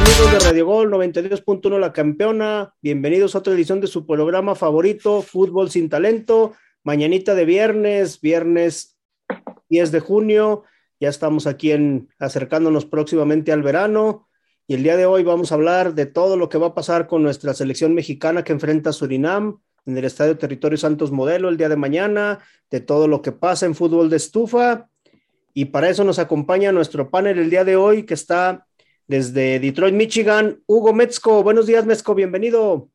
amigos de Radio Gol 92.1 La Campeona. Bienvenidos a otra edición de su programa favorito, Fútbol sin Talento. Mañanita de viernes, viernes 10 de junio. Ya estamos aquí en, acercándonos próximamente al verano. Y el día de hoy vamos a hablar de todo lo que va a pasar con nuestra selección mexicana que enfrenta a Surinam en el Estadio Territorio Santos Modelo el día de mañana, de todo lo que pasa en fútbol de estufa. Y para eso nos acompaña nuestro panel el día de hoy, que está desde Detroit, Michigan, Hugo Metzco. Buenos días, Metzco, bienvenido.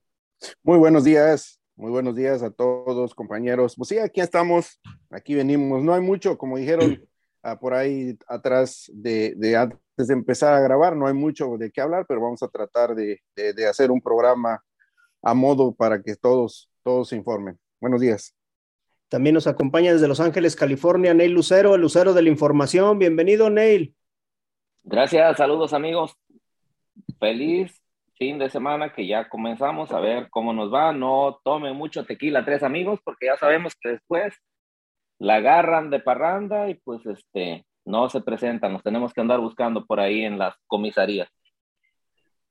Muy buenos días, muy buenos días a todos, compañeros. Pues sí, aquí estamos, aquí venimos. No hay mucho, como dijeron ah, por ahí atrás de, antes de empezar a grabar, no hay mucho de qué hablar, pero vamos a tratar de, de hacer un programa a modo para que todos, todos se informen. Buenos días. También nos acompaña desde Los Ángeles, California, Neil Lucero, el Lucero de la Información. Bienvenido, Neil. Gracias, saludos amigos. Feliz fin de semana que ya comenzamos a ver cómo nos va. No tome mucho tequila, tres amigos, porque ya sabemos que después la agarran de parranda y pues este no se presentan. Nos tenemos que andar buscando por ahí en las comisarías.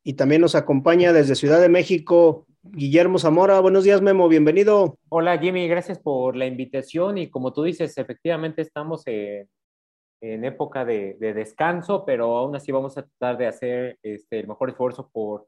Y también nos acompaña desde Ciudad de México Guillermo Zamora. Buenos días, Memo. Bienvenido. Hola, Jimmy. Gracias por la invitación. Y como tú dices, efectivamente estamos en en época de, descanso, pero aún así vamos a tratar de hacer este, el mejor esfuerzo por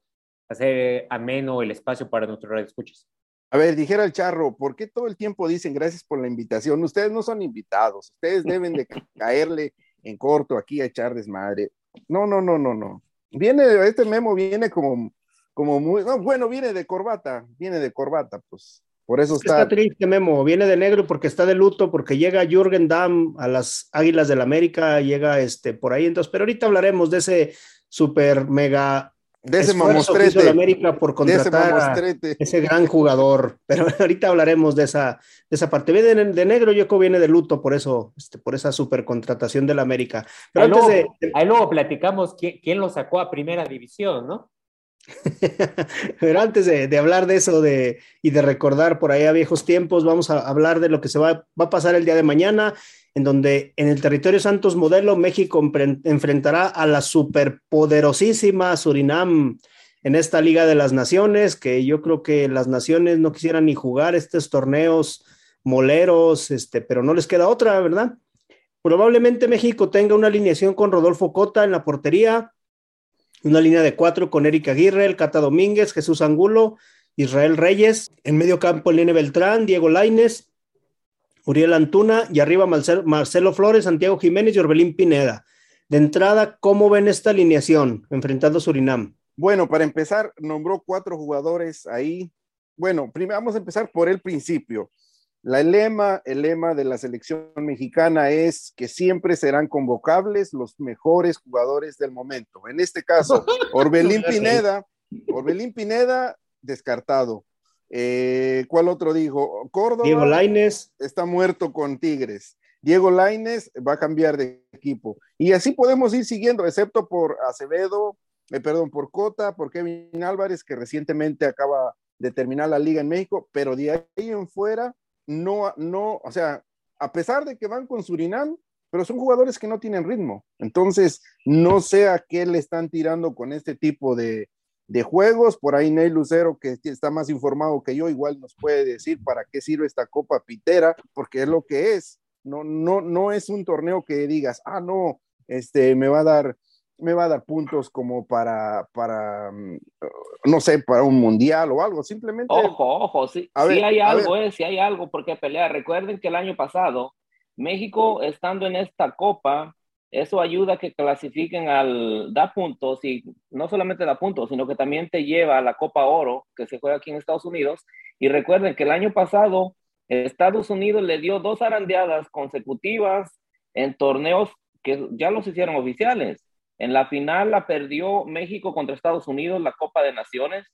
hacer ameno el espacio para nuestros escuchas. A ver, dijera el charro, ¿por qué todo el tiempo dicen gracias por la invitación? Ustedes no son invitados, ustedes deben de caerle en corto aquí a echar desmadre. No, no, no, no, no. Viene, este memo viene como, como muy, no, bueno, viene de corbata, viene de corbata, pues por eso está... está... triste, Memo. Viene de negro porque está de luto, porque llega Jürgen Damm a las Águilas del la América, llega este por ahí. Entonces, pero ahorita hablaremos de ese super mega de ese mamostrete de América por contratar ese, ese, gran jugador. Pero ahorita hablaremos de esa, de esa parte. Viene de, negro, yo creo viene de luto por eso, este, por esa super contratación del América. Pero ahí, luego, de, ahí luego platicamos quién, quién, lo sacó a primera división, ¿no? Pero antes de, hablar de eso de, y de recordar por ahí a viejos tiempos, vamos a hablar de lo que se va, va a pasar el día de mañana, en donde en el territorio Santos Modelo México enfrentará a la superpoderosísima Surinam en esta Liga de las Naciones, que yo creo que las naciones no quisieran ni jugar estos torneos moleros, este, pero no les queda otra, ¿verdad? Probablemente México tenga una alineación con Rodolfo Cota en la portería, una línea de cuatro con Eric Aguirre, el Cata Domínguez, Jesús Angulo, Israel Reyes, en medio campo Lene Beltrán, Diego Laines, Uriel Antuna y arriba Marcelo, Flores, Santiago Jiménez y Orbelín Pineda. De entrada, ¿cómo ven esta alineación enfrentando a Surinam? Bueno, para empezar, nombró cuatro jugadores ahí. Bueno, primero vamos a empezar por el principio. La lema, el lema de la selección mexicana es que siempre serán convocables los mejores jugadores del momento. En este caso, Orbelín Pineda, Orbelín Pineda descartado. Eh, ¿Cuál otro dijo? Córdoba. Diego Laines. Está muerto con Tigres. Diego Laines va a cambiar de equipo. Y así podemos ir siguiendo, excepto por Acevedo, eh, perdón, por Cota, por Kevin Álvarez, que recientemente acaba de terminar la liga en México, pero de ahí en fuera no, no, o sea, a pesar de que van con Surinam, pero son jugadores que no tienen ritmo. Entonces, no sé a qué le están tirando con este tipo de, de juegos. Por ahí Ney Lucero, que está más informado que yo, igual nos puede decir para qué sirve esta Copa Pitera, porque es lo que es. No, no, no es un torneo que digas, ah, no, este, me va a dar me va a dar puntos como para, para, mm, no sé, para un mundial o algo, simplemente. Ojo, ojo, sí, sí hay algo, eh, sí hay algo por qué pelear. Recuerden que el año pasado, México estando en esta copa, eso ayuda a que clasifiquen al, da puntos y no solamente da puntos, sino que también te lleva a la Copa Oro que se juega aquí en Estados Unidos. Y recuerden que el año pasado Estados Unidos le dio dos arandeadas consecutivas en torneos que ya los hicieron oficiales. En la final la perdió México contra Estados Unidos, la Copa de Naciones.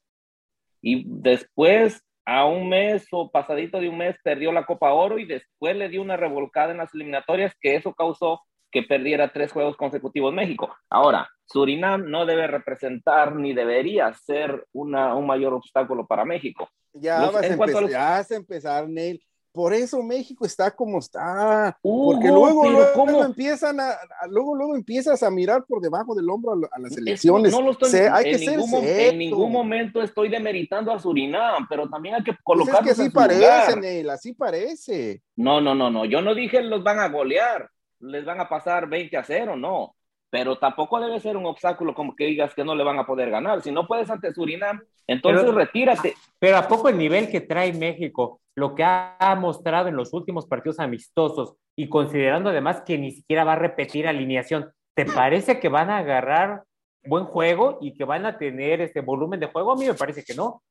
Y después, a un mes o pasadito de un mes, perdió la Copa Oro y después le dio una revolcada en las eliminatorias que eso causó que perdiera tres juegos consecutivos México. Ahora, Surinam no debe representar ni debería ser una, un mayor obstáculo para México. Ya, vas, a empezar, ya vas a empezar, Neil. Por eso México está como está. porque luego, luego, empiezan a, luego, luego empiezas a mirar por debajo del hombro a, las elecciones. No, lo estoy, hay en, que ningún, ser en ningún momento estoy demeritando a Surinam, pero también hay que colocar. Pues es que así parece, Neil, así parece. No, no, no, no. Yo no dije los van a golear, les van a pasar 20 a 0, no pero tampoco debe ser un obstáculo como que digas que no le van a poder ganar. Si no puedes ante Surinam, entonces retírate. Pero a poco el nivel que trae México, lo que ha mostrado en los últimos partidos amistosos y considerando además que ni siquiera va a repetir alineación, ¿te parece que van a agarrar buen juego y que van a tener este volumen de juego? A mí me parece que no.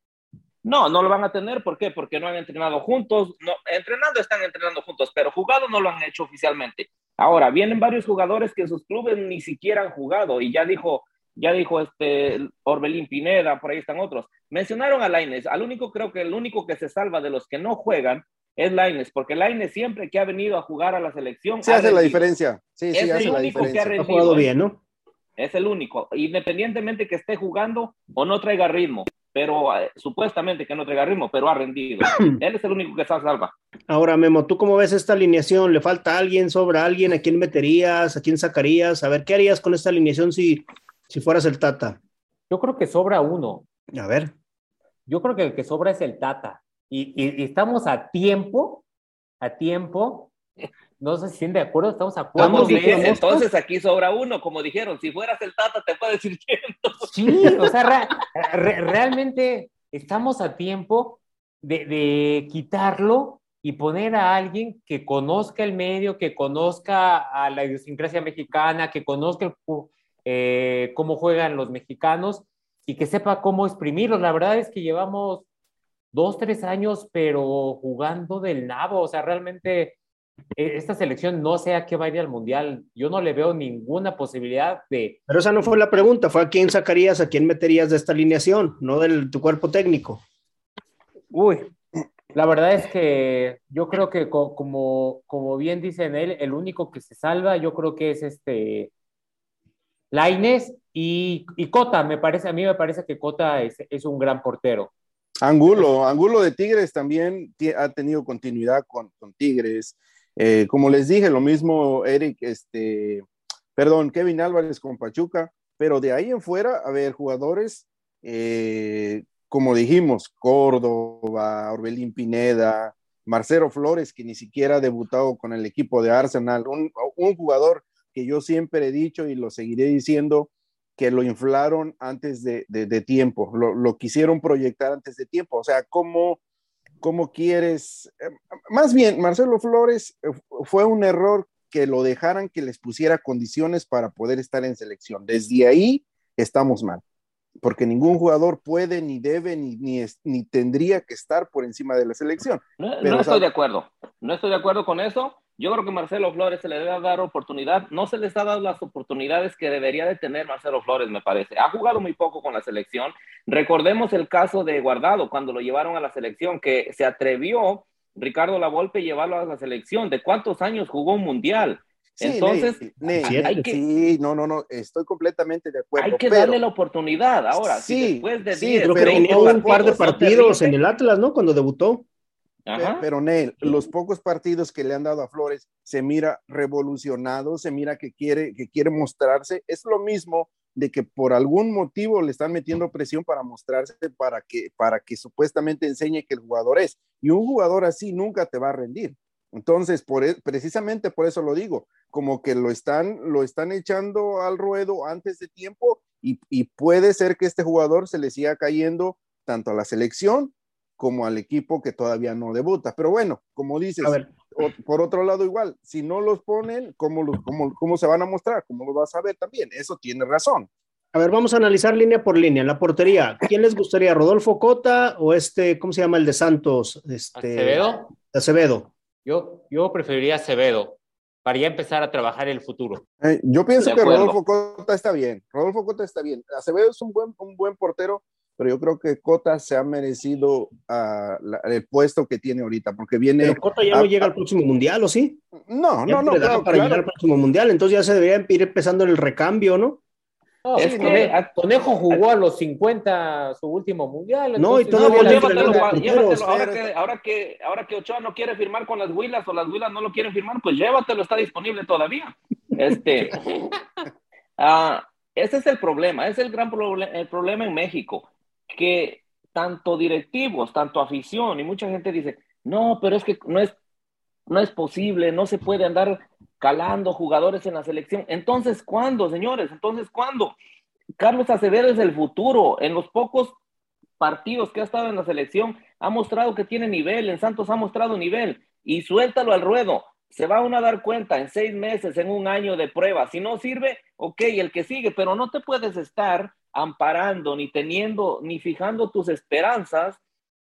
No, no lo van a tener. ¿Por qué? Porque no han entrenado juntos. No, entrenando están entrenando juntos, pero jugado no lo han hecho oficialmente. Ahora, vienen varios jugadores que en sus clubes ni siquiera han jugado y ya dijo, ya dijo este Orbelín Pineda, por ahí están otros. Mencionaron a Laines, al único, creo que el único que se salva de los que no juegan es Laines, porque Laines siempre que ha venido a jugar a la selección. Se hace la diferencia. Sí, sí, hace la diferencia. ha jugado bien, ¿no? Es el único, independientemente que esté jugando o no traiga ritmo pero eh, supuestamente que no traiga ritmo, pero ha rendido. Él es el único que está salva. Ahora, Memo, ¿tú cómo ves esta alineación? ¿Le falta alguien, sobra alguien? ¿A quién meterías? ¿A quién sacarías? A ver, ¿qué harías con esta alineación si, si fueras el Tata? Yo creo que sobra uno. A ver. Yo creo que el que sobra es el Tata. Y, y estamos a tiempo, a tiempo no sé si están de acuerdo, estamos a cuatro Entonces aquí sobra uno, como dijeron, si fueras el Tata te puedes ir yendo. Sí, o sea, realmente estamos a tiempo de, quitarlo y poner a alguien que conozca el medio, que conozca a la idiosincrasia mexicana, que conozca eh, cómo juegan los mexicanos y que sepa cómo exprimirlos. La verdad es que llevamos dos, tres años, pero jugando del nabo, o sea, realmente esta selección no sea que vaya al mundial. Yo no le veo ninguna posibilidad de. Pero esa no fue la pregunta, fue a quién sacarías, a quién meterías de esta alineación, no de tu cuerpo técnico. Uy, la verdad es que yo creo que como, como bien dicen él, el único que se salva, yo creo que es este Laines y, y Cota. Me parece, a mí me parece que Cota es, es un gran portero. Angulo, Angulo de Tigres también ha tenido continuidad con, con Tigres. Eh, como les dije, lo mismo Eric, este, perdón, Kevin Álvarez con Pachuca, pero de ahí en fuera, a ver, jugadores, eh, como dijimos, Córdoba, Orbelín Pineda, Marcelo Flores, que ni siquiera ha debutado con el equipo de Arsenal, un, jugador que yo siempre he dicho y lo seguiré diciendo, que lo inflaron antes de, tiempo, lo, lo, quisieron proyectar antes de tiempo, o sea, ¿cómo cómo quieres. Eh, más bien, Marcelo Flores eh, fue un error que lo dejaran que les pusiera condiciones para poder estar en selección. Desde ahí estamos mal, porque ningún jugador puede, ni debe, ni, ni, ni tendría que estar por encima de la selección. No, no estoy de acuerdo, no estoy de acuerdo con eso. Yo creo que Marcelo Flores se le debe dar oportunidad. No se les ha dado las oportunidades que debería de tener Marcelo Flores, me parece. Ha jugado muy poco con la selección. Recordemos el caso de Guardado cuando lo llevaron a la selección, que se atrevió Ricardo Lavolpe llevarlo a la selección. ¿De cuántos años jugó un mundial? Entonces, sí, no, no, no, estoy completamente de acuerdo. Hay que darle la oportunidad ahora. Sí, después de sí, pero un par de partidos en el Atlas, ¿no? Cuando debutó. Pero Nel, los pocos partidos que le han dado a Flores se mira revolucionado, se mira que quiere, que quiere mostrarse. Es lo mismo de que por algún motivo le están metiendo presión para mostrarse, para que, para que supuestamente enseñe que el jugador es. Y un jugador así nunca te va a rendir. Entonces, por, e, precisamente por eso lo digo, como que lo están, lo están echando al ruedo antes de tiempo y, y puede ser que este jugador se le siga cayendo tanto a la selección como al equipo que todavía no debuta. Pero bueno, como dices, por otro lado igual, si no los ponen, ¿cómo, los, cómo, ¿cómo se van a mostrar? ¿Cómo lo vas a ver también? Eso tiene razón. A ver, vamos a analizar línea por línea. La portería, ¿quién les gustaría? ¿Rodolfo Cota o este, ¿cómo se llama el de Santos? Este, Acevedo. Acevedo. Yo, yo preferiría Acevedo para ya empezar a trabajar el futuro. Eh, yo pienso que Rodolfo Cota está bien. Rodolfo Cota está bien. Acevedo es un buen, un buen portero, pero yo creo que Cota se ha merecido uh, la, el puesto que tiene ahorita, porque viene... Pero Cota ya no llega al próximo mundial, ¿o sí? No, no, no. Claro, para llegar al próximo mundial, entonces ya se debería ir empezando el recambio, ¿no? es que Conejo jugó a los 50 su último mundial. No, y todavía llévatelo, Ahora, que, ahora, que, ahora que Ochoa no quiere firmar con las Huilas o las Huilas no lo quieren firmar, pues llévatelo, está disponible todavía. Este, ah, ese es el problema, ese es el gran el problema en México, que tanto directivos, tanto afición y mucha gente dice, no, pero es que no es, no es posible, no se puede andar calando jugadores en la selección. Entonces, ¿cuándo, señores? Entonces, ¿cuándo? Carlos Acevedo es el futuro. En los pocos partidos que ha estado en la selección, ha mostrado que tiene nivel. En Santos ha mostrado nivel. Y suéltalo al ruedo. Se va uno a dar cuenta en seis meses, en un año de prueba. Si no sirve, ok, el que sigue, pero no te puedes estar amparando, ni teniendo, ni fijando tus esperanzas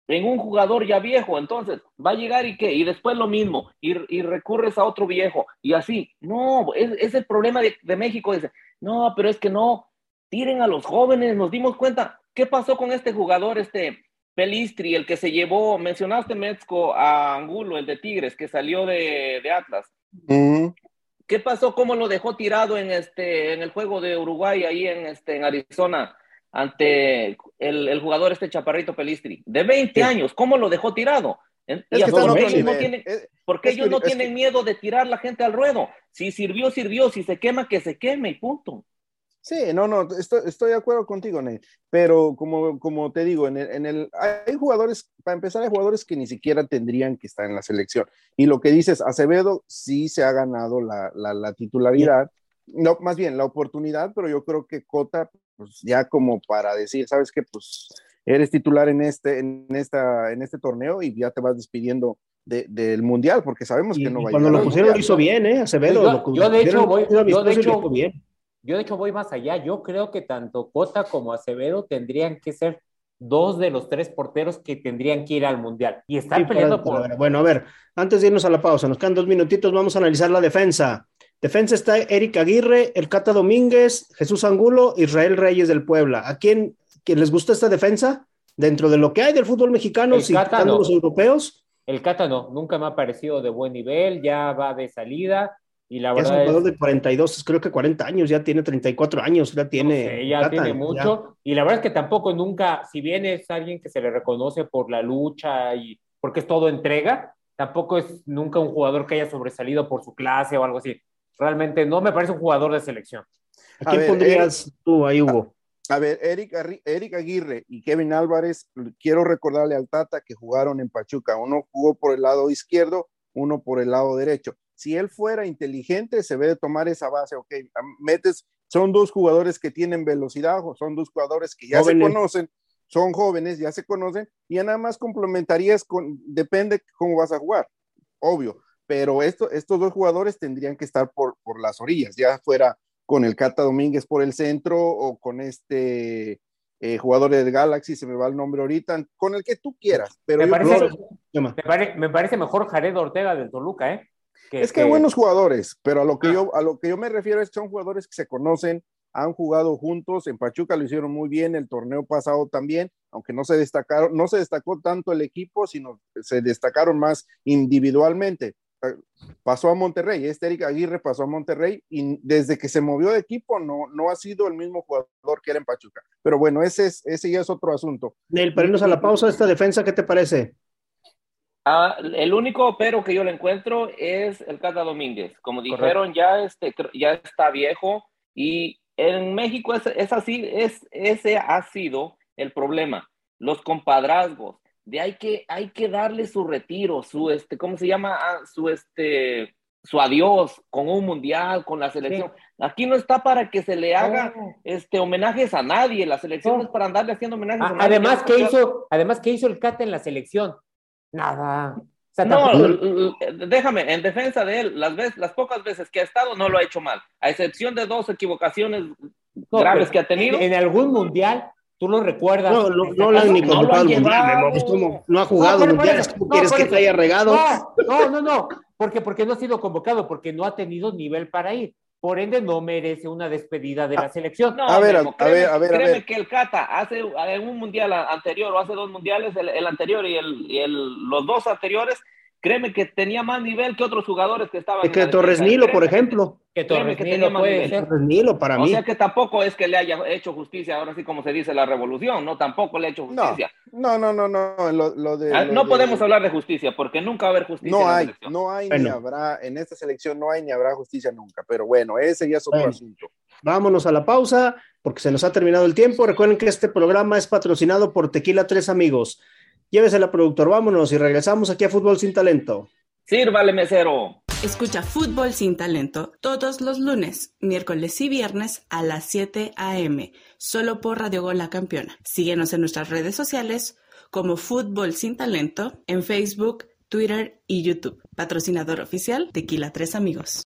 en un jugador ya viejo, entonces va a llegar y qué, y después lo mismo, y, recurres a otro viejo, y así. No, es, el problema de, México, dice, no, pero es que no, tiren a los jóvenes, nos dimos cuenta, ¿qué pasó con este jugador, este Pelistri, el que se llevó, mencionaste Metzco a Angulo, el de Tigres, que salió de, Atlas. ¿Qué pasó? ¿Cómo lo dejó tirado en este, en el juego de Uruguay ahí en este, en Arizona? ante el, jugador este Chaparrito Pelistri, de 20 años, ¿cómo lo dejó tirado? ¿Por qué ellos no tienen miedo de tirar la gente al ruedo? Si sirvió, sirvió, si se quema, que se queme y punto. Sí, no, no, estoy, de acuerdo contigo, Ney, pero como, como te digo, en el, en el, hay jugadores, para empezar, hay jugadores que ni siquiera tendrían que estar en la selección. Y lo que dices, Acevedo sí se ha ganado la, la titularidad, no, más bien la oportunidad, pero yo creo que Cota pues ya como para decir, ¿sabes qué? Pues eres titular en este, en esta, en este torneo y ya te vas despidiendo del mundial, porque sabemos que no va a Cuando lo pusieron lo hizo bien, ¿eh? Acevedo. Yo, de hecho voy, yo de hecho, yo de hecho voy más allá. Yo creo que tanto Cota como Acevedo tendrían que ser dos de los tres porteros que tendrían que ir al mundial. Y están peleando por. Bueno, a ver, antes de irnos a la pausa, nos quedan dos minutitos, vamos a analizar la defensa. Defensa está Eric Aguirre, El Cata Domínguez, Jesús Angulo, Israel Reyes del Puebla. ¿A quién, les gusta esta defensa? Dentro de lo que hay del fútbol mexicano, si los europeos. El Cata no, nunca me ha parecido de buen nivel, ya va de salida. Y la verdad es un jugador de 42, creo que 40 años, ya tiene 34 años, ya tiene. ya tiene mucho. Y la verdad es que tampoco nunca, si bien es alguien que se le reconoce por la lucha y porque es todo entrega, tampoco es nunca un jugador que haya sobresalido por su clase o algo así. Realmente no me parece un jugador de selección. ¿A quién pondrías tú ahí, Hugo? A, ver, Eric, Eric Aguirre y Kevin Álvarez, quiero recordarle al Tata que jugaron en Pachuca. Uno jugó por el lado izquierdo, uno por el lado derecho. Si él fuera inteligente, se ve de tomar esa base, ok, metes, son dos jugadores que tienen velocidad, son dos jugadores que ya se conocen, son jóvenes, ya se conocen, y ya nada más complementarías con, depende cómo vas a jugar, obvio pero esto, estos dos jugadores tendrían que estar por, por las orillas, ya fuera con el Cata Domínguez por el centro o con este eh, jugador del Galaxy, se me va el nombre ahorita, con el que tú quieras. Pero me, parece, me, parece, mejor Jared Ortega del Toluca, ¿eh? Es que, hay buenos jugadores, pero a lo, que ah. yo, a lo que yo me refiero es que son jugadores que se conocen, han jugado juntos, en Pachuca lo hicieron muy bien, el torneo pasado también, aunque no se destacaron, no se destacó tanto el equipo, sino se destacaron más individualmente pasó a Monterrey, este Eric Aguirre pasó a Monterrey y desde que se movió de equipo no, no ha sido el mismo jugador que era en Pachuca. Pero bueno, ese, es, ese ya es otro asunto. Neil, para irnos a la pausa esta defensa, ¿qué te parece? Ah, el único pero que yo le encuentro es el Cata Domínguez. Como dijeron, ya, este, ya está viejo y en México es, es así, es, ese ha sido el problema. Los compadrazgos, de hay que, hay que darle su retiro, su, este, ¿cómo se llama? Ah, su, este, su adiós con un mundial, con la selección. Aquí no está para que se le haga este, homenajes a nadie, la selección es para andarle haciendo homenajes a, nadie. Además, ¿qué hizo, además, ¿qué hizo el Cata en la selección? Nada. no, déjame, en defensa de él, las, veces, las pocas veces que ha estado no lo ha hecho mal, a excepción de dos equivocaciones graves que ha tenido. En algún mundial Tú lo recuerdas. No, no, no lo han ni convocado no, mundial, no, ha jugado mundiales. ¿Cómo quieres que te haya regado? No, no, no, porque, porque no ha sido convocado, porque no ha tenido nivel para ir. Por ende, no merece una despedida de la ah, selección. a ver, a, ver, a ver, créeme que el Cata hace en un mundial anterior o hace dos mundiales, el, anterior y, el, y el, los dos anteriores, Créeme que tenía más nivel que otros jugadores que estaban. Que Torres Nilo, por ejemplo. Que, Torres Nilo puede ser. Torres Nilo para mí. O sea que tampoco es que le haya hecho justicia, ahora sí como se dice la revolución, no, tampoco le ha hecho justicia. No, no, no, no, lo, de, ah, no podemos hablar de justicia porque nunca va a haber justicia. No hay, no hay ni habrá, en esta selección no hay ni habrá justicia nunca, pero bueno, ese ya es otro asunto. Vámonos a la pausa porque se nos ha terminado el tiempo. Recuerden que este programa es patrocinado por Tequila Tres Amigos. Llévesela, productor, vámonos y regresamos aquí a Fútbol Sin Talento. Sírvale, mesero. Escucha Fútbol Sin Talento todos los lunes, miércoles y viernes a las 7 a.m. solo por Radio Gol La Campeona. Síguenos en nuestras redes sociales como Fútbol Sin Talento en Facebook, Twitter y YouTube. Patrocinador oficial Tequila Tres Amigos.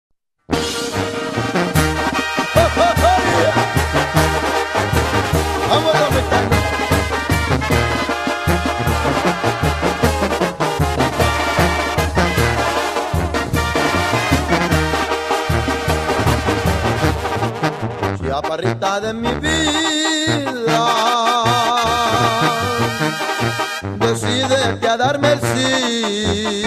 Parrita de mi vida. Decide a darme el sí.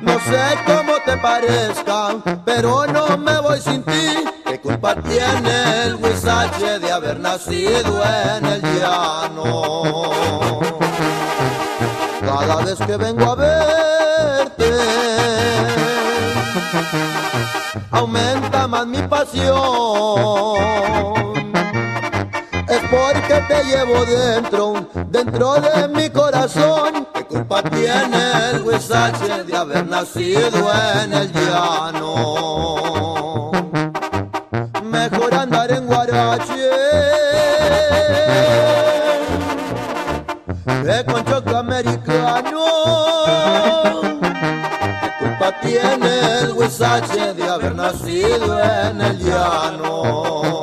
No sé cómo te parezca, pero no me voy sin ti. ¿Qué culpa tiene el huizache de haber nacido en el llano? Cada vez que vengo a verte aumenta más mi pasión. Es porque te llevo dentro, dentro de mi corazón. ¿Qué culpa tiene el huizache de haber nacido en el llano? Mejor andar en Guarache que con americano tiene el huizache de haber nacido en el llano.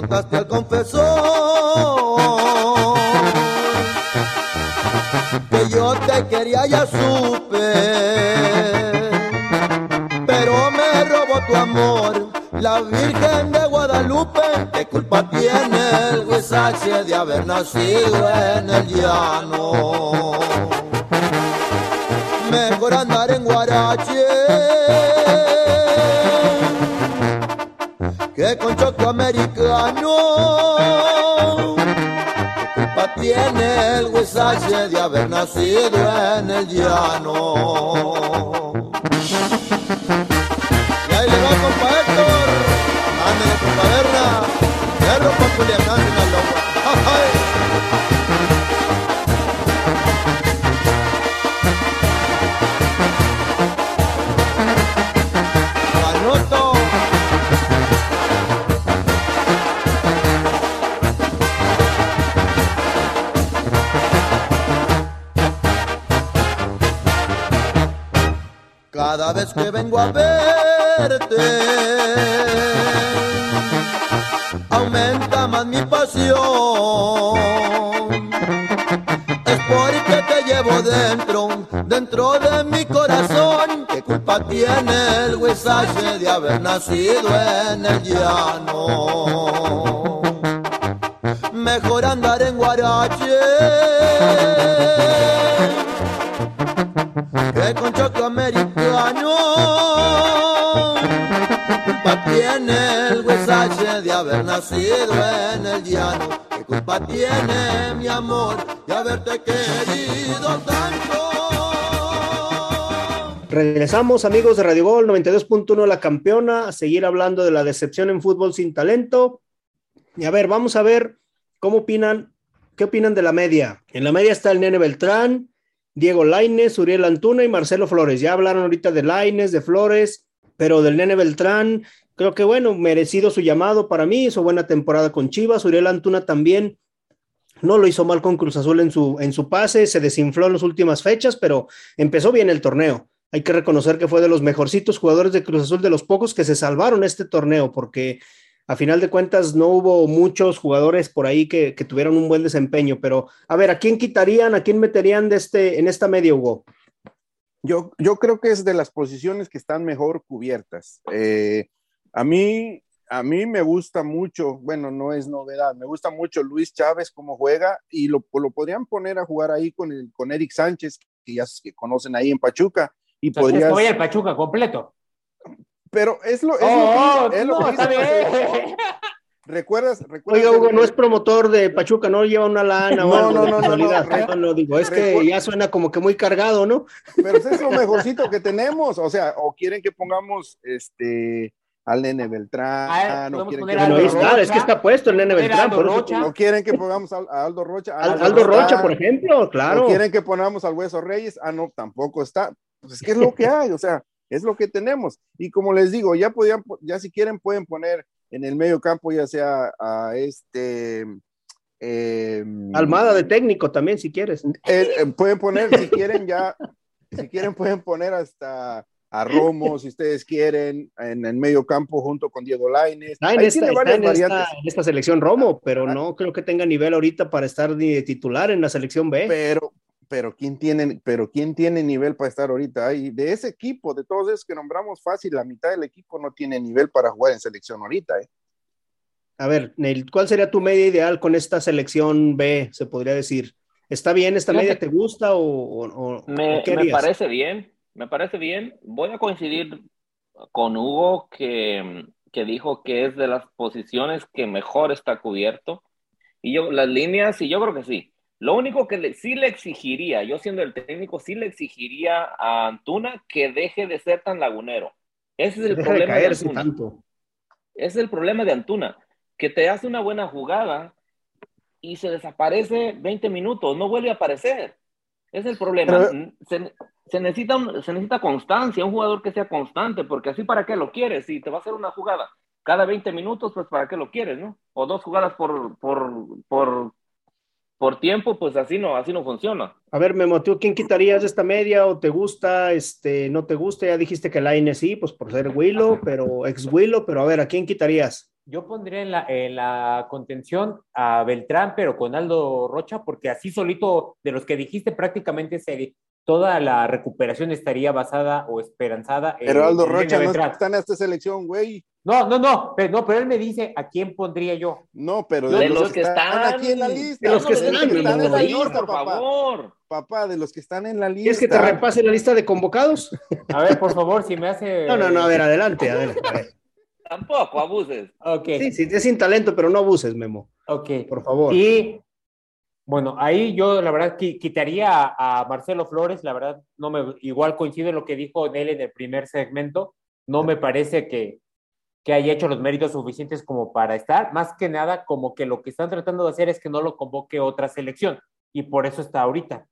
Contaste al confesor que yo te quería ya supe, pero me robó tu amor la Virgen de Guadalupe. ¿Qué culpa tiene el huizache de haber nacido en el llano? Mejor andar en Guarache tiene el huizache de haber nacido en el llano? Y ahí le va compa Héctor, ándale compa Berna, perro pa' Culiacán, cada vez que vengo a verte. Aumenta más mi pasión. Es porque te llevo dentro, dentro de mi corazón. ¿Qué culpa tiene el huesaje de haber nacido en el llano? Mejor andar en Guarache tiene el huesaje de haber nacido en el llano? ¿Qué culpa tiene mi amor de haberte querido tanto? Regresamos amigos de Radio Gol 92.1 La Campeona a seguir hablando de la decepción en fútbol sin talento. Y a ver, vamos a ver cómo opinan, qué opinan de la media. En la media está el Nene Beltrán, Diego Laines, Uriel Antuna y Marcelo Flores. Ya hablaron ahorita de Laines, de Flores, pero del Nene Beltrán, creo que bueno, merecido su llamado para mí, hizo buena temporada con Chivas, Uriel Antuna también No lo hizo mal con Cruz Azul en su, en su pase, se desinfló en las últimas fechas, pero empezó bien el torneo. Hay que reconocer que fue de los mejorcitos jugadores de Cruz Azul, de los pocos que se salvaron este torneo, porque a final de cuentas no hubo muchos jugadores por ahí que, tuvieron un buen desempeño. Pero, a ver, ¿a quién quitarían, a quién meterían de este, en esta media, Hugo? Yo, yo creo que es de las posiciones que están mejor cubiertas. Eh, a mí a mí me gusta mucho, bueno, no es novedad, me gusta mucho Luis Chávez como juega y lo, lo podrían poner a jugar ahí con, el, con Eric Sánchez, que ya que conocen ahí en Pachuca. Y podría voy al Pachuca completo. Pero es lo, es lo oh, que, es lo ¿Recuerdas? Oiga, Hugo, no es promotor de Pachuca, no lleva una lana no, no, no, no, no, no, digo, es que ya suena como que muy cargado, ¿no? Pero es lo mejorcito que tenemos, o sea, o quieren que pongamos este al nene Beltrán. Ah, no quieren que es que está puesto el nene Beltrán. no quieren que pongamos a, Aldo Rocha. Aldo, Rocha, por ejemplo, claro. No quieren que pongamos al Hueso Reyes. Ah, no, tampoco está. Pues es que es lo que hay, o sea, es lo que tenemos. Y como les digo, ya podían, ya si quieren pueden poner en el medio campo, ya sea a este. Em, Almada de técnico también, si quieres. Eh, eh, pueden poner, si quieren, ya, si quieren, pueden poner hasta a Romo, si ustedes quieren, en el medio campo junto con Diego Laines. en, esta, selección Romo, pero no creo que tenga nivel ahorita para estar de titular en la selección B. Pero, pero ¿quién tiene, pero quién tiene nivel para estar ahorita ahí? De ese equipo, de todos esos que nombramos fácil, la mitad del equipo no tiene nivel para jugar en selección ahorita, ¿eh? A ver, Neil, ¿cuál sería tu media ideal con esta selección B, se podría decir? ¿Está bien esta media? ¿Te gusta o, me, me parece bien me parece bien. Voy a coincidir con Hugo que, dijo que es de las posiciones que mejor está cubierto. Y yo, las líneas, y yo creo que sí. Lo único que sí le exigiría, yo siendo el técnico, sí le exigiría a Antuna que deje de ser tan lagunero. Ese es el problema de, Antuna. Ese es el problema de Antuna, que te hace una buena jugada y se desaparece 20 minutos, no vuelve a aparecer. Es el problema se necesita, se necesita constancia, un jugador que sea constante, porque así para qué lo quieres, si te va a hacer una jugada cada 20 minutos, pues para qué lo quieres, ¿no? O dos jugadas por, por, por, por tiempo, pues así no, así no funciona. A ver, Memo, ¿tú quién quitarías de esta media o te gusta, este, no te gusta? Ya dijiste que la sí, pues por ser Willow, pero ex Willow, pero a ver, ¿a quién quitarías? Yo pondría en la, en la contención a Beltrán, pero con Aldo Rocha, porque así solito, de los que dijiste, prácticamente se, toda la recuperación estaría basada o esperanzada en. Pero Aldo Rocha no está en esta selección, güey. No, no, no, pero, no, pero él me dice a quién pondría yo. No, pero de, los, que están, aquí en la lista. De los que están, en la lista, por favor. Papá, de los que están en la lista. ¿Quieres que te repase la lista de convocados? A ver, por favor, si me hace. No, no, no, a ver, adelante, adelante. Tampoco abuses. Okay. Sí, sí, es sin talento, pero no abuses, Memo. Ok. Por favor. Y bueno, ahí yo la verdad quitaría a, Marcelo Flores, la verdad no me igual coincide lo que dijo él en el primer segmento, no me parece que, que haya hecho los méritos suficientes como para estar, más que nada como que lo que están tratando de hacer es que no lo convoque otra selección y por eso está ahorita.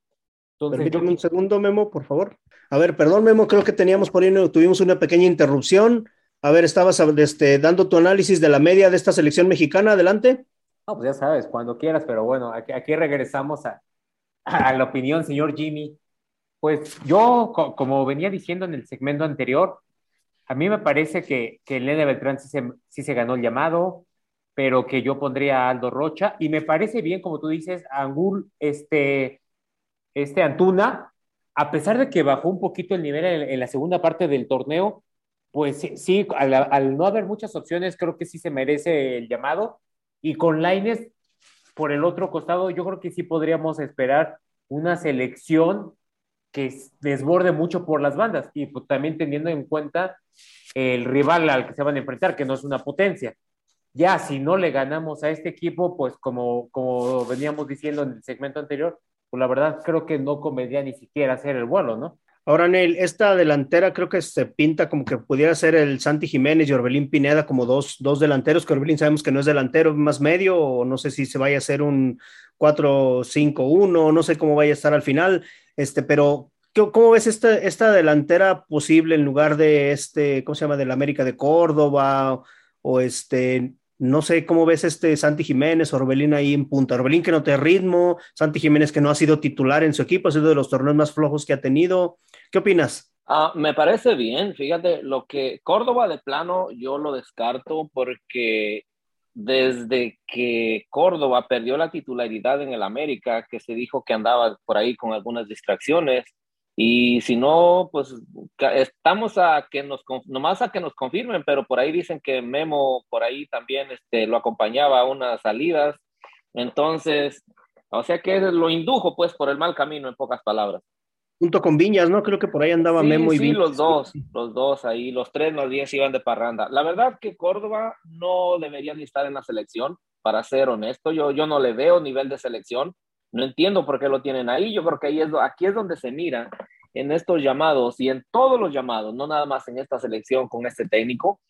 Entonces, un segundo, Memo, por favor. A ver, perdón, Memo, creo que teníamos por ahí, tuvimos una pequeña interrupción. A ver, estabas este, dando tu análisis de la media de esta selección mexicana, adelante. No, pues ya sabes, cuando quieras, pero bueno, aquí, regresamos a, la opinión, señor Jimmy. Pues yo, como venía diciendo en el segmento anterior, a mí me parece que, que Beltrán sí se, sí se, ganó el llamado, pero que yo pondría a Aldo Rocha, y me parece bien, como tú dices, Angul, este, este Antuna, a pesar de que bajó un poquito el nivel en, la segunda parte del torneo, pues sí, al, al, no haber muchas opciones, creo que sí se merece el llamado, y con Laines, por el otro costado, yo creo que sí podríamos esperar una selección que desborde mucho por las bandas y pues, también teniendo en cuenta el rival al que se van a enfrentar, que no es una potencia. Ya, si no le ganamos a este equipo, pues como, como veníamos diciendo en el segmento anterior, pues la verdad creo que no convendría ni siquiera hacer el vuelo, ¿no? Ahora, Neil, esta delantera creo que se pinta como que pudiera ser el Santi Jiménez y Orbelín Pineda como dos, dos delanteros, que Orbelín sabemos que no es delantero, más medio, o no sé si se vaya a hacer un 4-5-1, no sé cómo vaya a estar al final, este, pero ¿cómo ves esta, esta delantera posible en lugar de este, ¿cómo se llama?, del América de Córdoba, o este, No sé cómo ves este Santi Jiménez, Orbelín ahí en punta. Orbelín que no te ritmo, Santi Jiménez que no ha sido titular en su equipo, ha sido de los torneos más flojos que ha tenido. ¿Qué opinas? Ah, me parece bien, fíjate, lo que Córdoba de plano yo lo descarto porque desde que Córdoba perdió la titularidad en el América, que se dijo que andaba por ahí con algunas distracciones, y si no, pues estamos a que nos, nomás a que nos confirmen, pero por ahí dicen que Memo por ahí también este, lo acompañaba a unas salidas. Entonces, o sea que lo indujo pues por el mal camino, en pocas palabras. Junto con Viñas, ¿no? Creo que por ahí andaba Memo y Sí, los dos, los dos ahí, los tres, los diez iban de parranda. La verdad que Córdoba no debería ni estar en la selección, para ser honesto. Yo, yo no le veo nivel de selección. No entiendo por qué lo tienen ahí. Yo creo que ahí es, aquí es donde se mira en estos llamados y en todos los llamados, no nada más en esta selección con este técnico,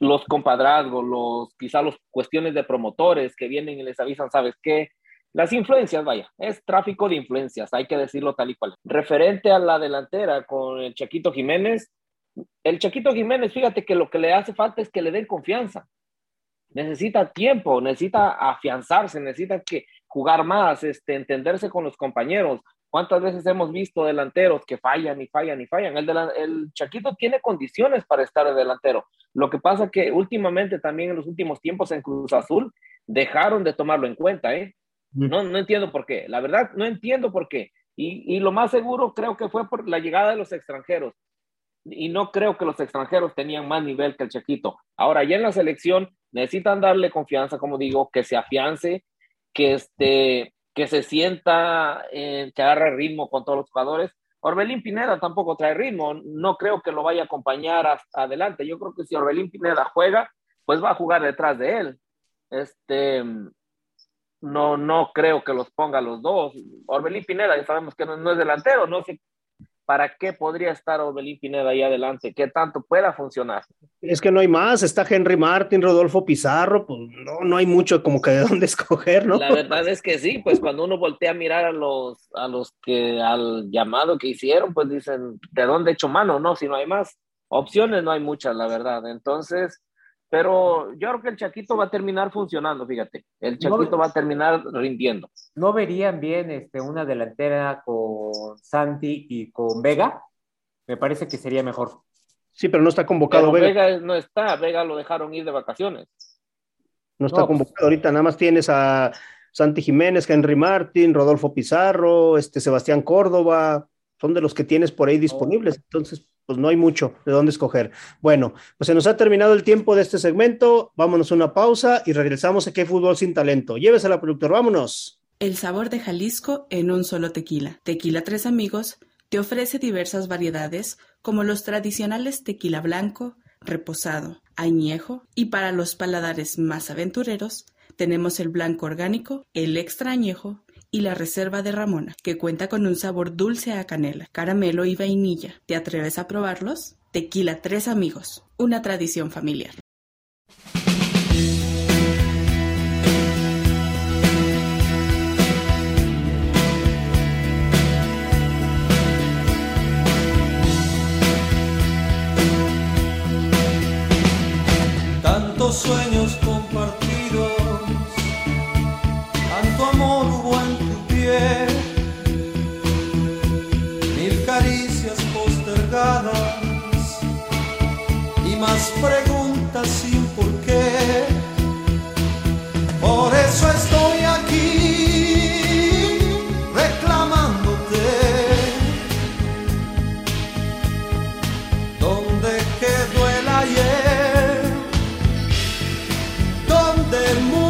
los compadrazgos, los quizá las cuestiones de promotores que vienen y les avisan, ¿sabes qué? Las influencias, vaya, es tráfico de influencias, hay que decirlo tal y cual. Referente a la delantera con el Chaquito Jiménez, el Chaquito Jiménez, fíjate que lo que le hace falta es que le den confianza. Necesita tiempo, necesita afianzarse, necesita que jugar más, este, entenderse con los compañeros. ¿Cuántas veces hemos visto delanteros que fallan y fallan y fallan? El, el Chaquito tiene condiciones para estar de delantero. Lo que pasa que últimamente también en los últimos tiempos en Cruz Azul dejaron de tomarlo en cuenta, ¿eh? No, no entiendo por qué. La verdad, no entiendo por qué. Y, y lo más seguro creo que fue por la llegada de los extranjeros. Y no creo que los extranjeros tenían más nivel que el Chaquito. Ahora, ya en la selección necesitan darle confianza, como digo, que se afiance, que, este, que se sienta, eh, que agarre ritmo con todos los jugadores. Orbelín Pineda tampoco trae ritmo, no creo que lo vaya a acompañar adelante. Yo creo que si Orbelín Pineda juega, pues va a jugar detrás de él. Este, no, no creo que los ponga los dos. Orbelín Pineda, ya sabemos que no, no es delantero, no sé ¿para qué podría estar Orbelín Pineda ahí adelante? ¿Qué tanto pueda funcionar? Es que no hay más, está Henry Martin, Rodolfo Pizarro, pues no, no hay mucho como que de dónde escoger, ¿no? La verdad es que sí, pues cuando uno voltea a mirar a los, a los que, al llamado que hicieron, pues dicen, ¿de dónde hecho mano? No, si no hay más. Opciones no hay muchas, la verdad. Entonces, pero yo creo que el Chaquito va a terminar funcionando, fíjate. El Chaquito va a terminar rindiendo. ¿No verían bien este, una delantera con Santi y con Vega? Me parece que sería mejor. Sí, pero no está convocado Vega. Vega no está, Vega lo dejaron ir de vacaciones. No está convocado ahorita, nada más tienes a Santi Jiménez, Henry Martín, Rodolfo Pizarro, este Sebastián Córdoba, son de los que tienes por ahí disponibles. Entonces, pues no hay mucho de dónde escoger. Bueno, pues se nos ha terminado el tiempo de este segmento. Vámonos a una pausa y regresamos a Qué Fútbol Sin Talento. Llévesela, productor, vámonos. El sabor de Jalisco en un solo tequila. Tequila Tres Amigos te ofrece diversas variedades como los tradicionales tequila blanco, reposado, añejo y para los paladares más aventureros tenemos el blanco orgánico, el extra añejo y la reserva de Ramona, que cuenta con un sabor dulce a canela, caramelo y vainilla. ¿Te atreves a probarlos? Tequila Tres Amigos, una tradición familiar. Tantos sueños compartidos, más preguntas sin por qué. Por eso estoy aquí reclamándote. ¿Dónde quedó el ayer? ¿Dónde murió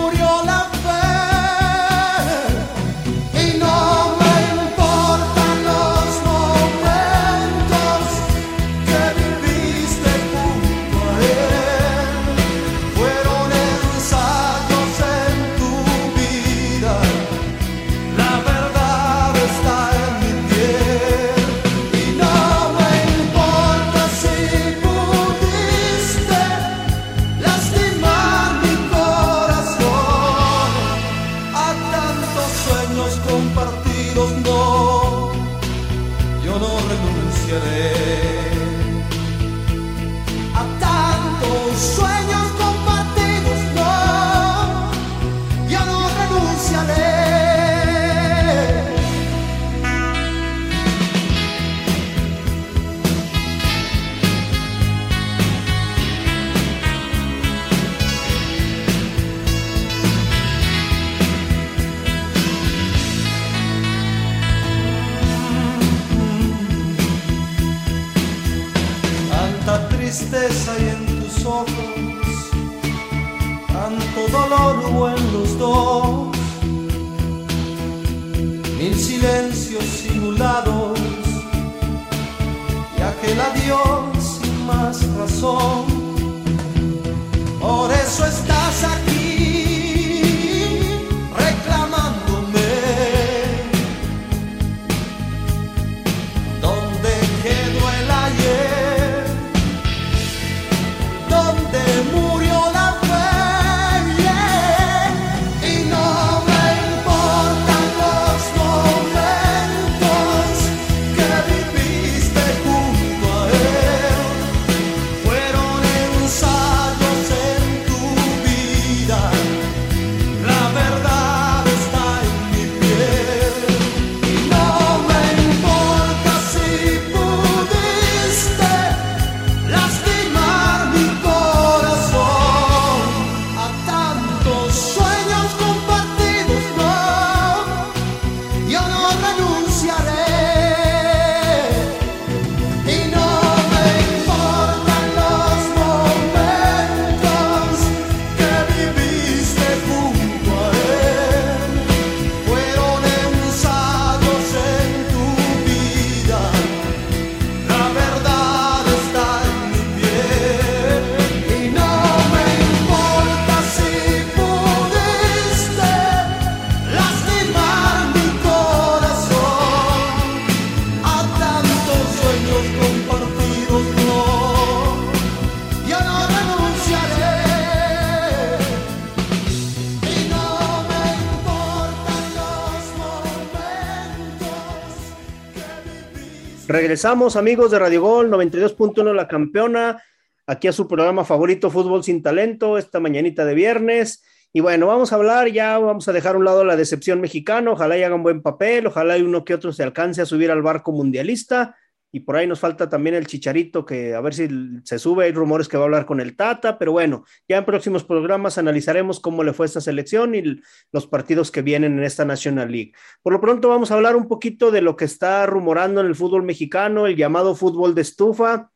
Regresamos, amigos de Radio Gol 92.1 La Campeona, aquí a su programa favorito Fútbol sin Talento, esta mañanita de viernes. Y bueno, vamos a hablar, ya vamos a dejar a un lado la decepción mexicana, ojalá y hagan buen papel, ojalá y uno que otro se alcance a subir al barco mundialista y por ahí nos falta también el Chicharito, que a ver si se sube, hay rumores que va a hablar con el Tata, pero bueno, ya en próximos programas analizaremos cómo le fue esta selección y los partidos que vienen en esta National League. Por lo pronto vamos a hablar un poquito de lo que está rumorando en el fútbol mexicano, el llamado fútbol de estufa.